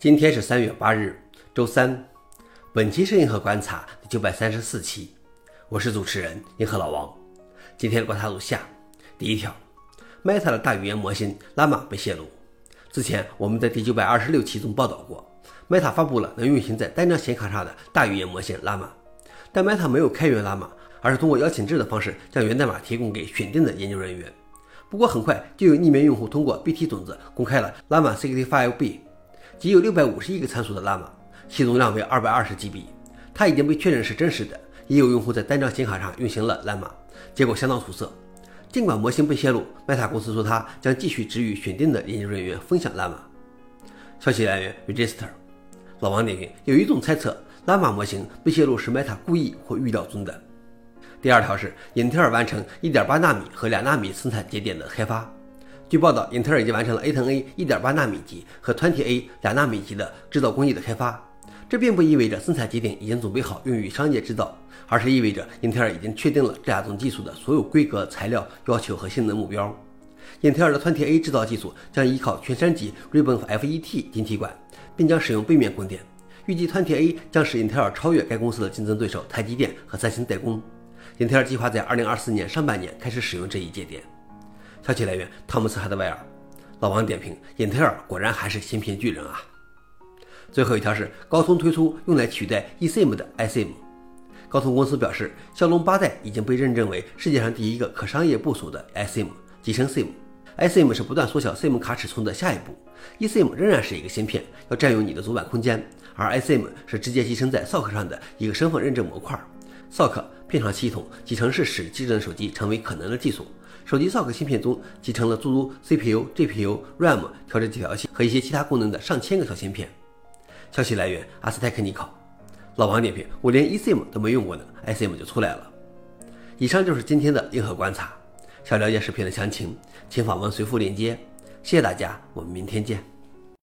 今天是三月八日，周三。本期是银河观察第九百三十四期，我是主持人银河老王。今天的观察如下：第一条，Meta 的大语言模型 Llama 被泄露。之前我们在第九百二十六期中报道过，Meta 发布了能运行在单张显卡上的大语言模型 Llama，但 Meta 没有开源 Llama，而是通过邀请制的方式将源代码提供给选定的研究人员。不过很快就有匿名用户通过 BT 种子公开了 Llama 65B。仅有六百五十亿个参数的 Llama，其容量为二百二十 GB，它已经被确认是真实的。也有用户在单张显卡上运行了 Llama，结果相当出色。尽管模型被泄露，Meta 公司说它将继续只与选定的研究人员分享 Llama。消息来源：Register。老王点评：有一种猜测，Llama 模型被泄露是 Meta 故意或预料中的。第二条是英特尔完成1.8纳米和2纳米生产节点的开发。据报道，英特尔已经完成了 A10A 1.8纳米级和 20A 两纳米级的制造工艺的开发。这并不意味着生产节点已经准备好用于商业制造，而是意味着英特尔已经确定了这两种技术的所有规格、材料要求和性能目标。英特尔的 20A 制造技术将依靠全山级 Ribbon FET 晶体管，并将使用背面供电。预计 20A 将使英特尔超越该公司的竞争对手台积电和三星代工。英特尔计划在2024年上半年开始使用这一节点。消息来源：汤姆斯·哈德威尔。老王点评：英特尔果然还是芯片巨人啊！最后一条是高通推出用来取代 eSIM 的 iSIM。高通公司表示，骁龙八代已经被认证为世界上第一个可商业部署的 iSIM，集成 SIM。iSIM 是不断缩小 SIM 卡尺寸的下一步。eSIM 仍然是一个芯片，要占用你的主板空间，而 iSIM 是直接集成在 SoC 上的一个身份认证模块。SoC 片上系统集成是使智能手机成为可能的技术。手机 SoC 芯片中集成了诸如 CPU、GPU、RAM、调制解调器和一些其他功能的上千个小芯片。消息来源：阿斯泰克尼考。老王点评：我连 eSIM 都没用过呢，iSIM 就出来了。以上就是今天的硬核观察。想了解视频的详情，请访问随附链接。谢谢大家，我们明天见。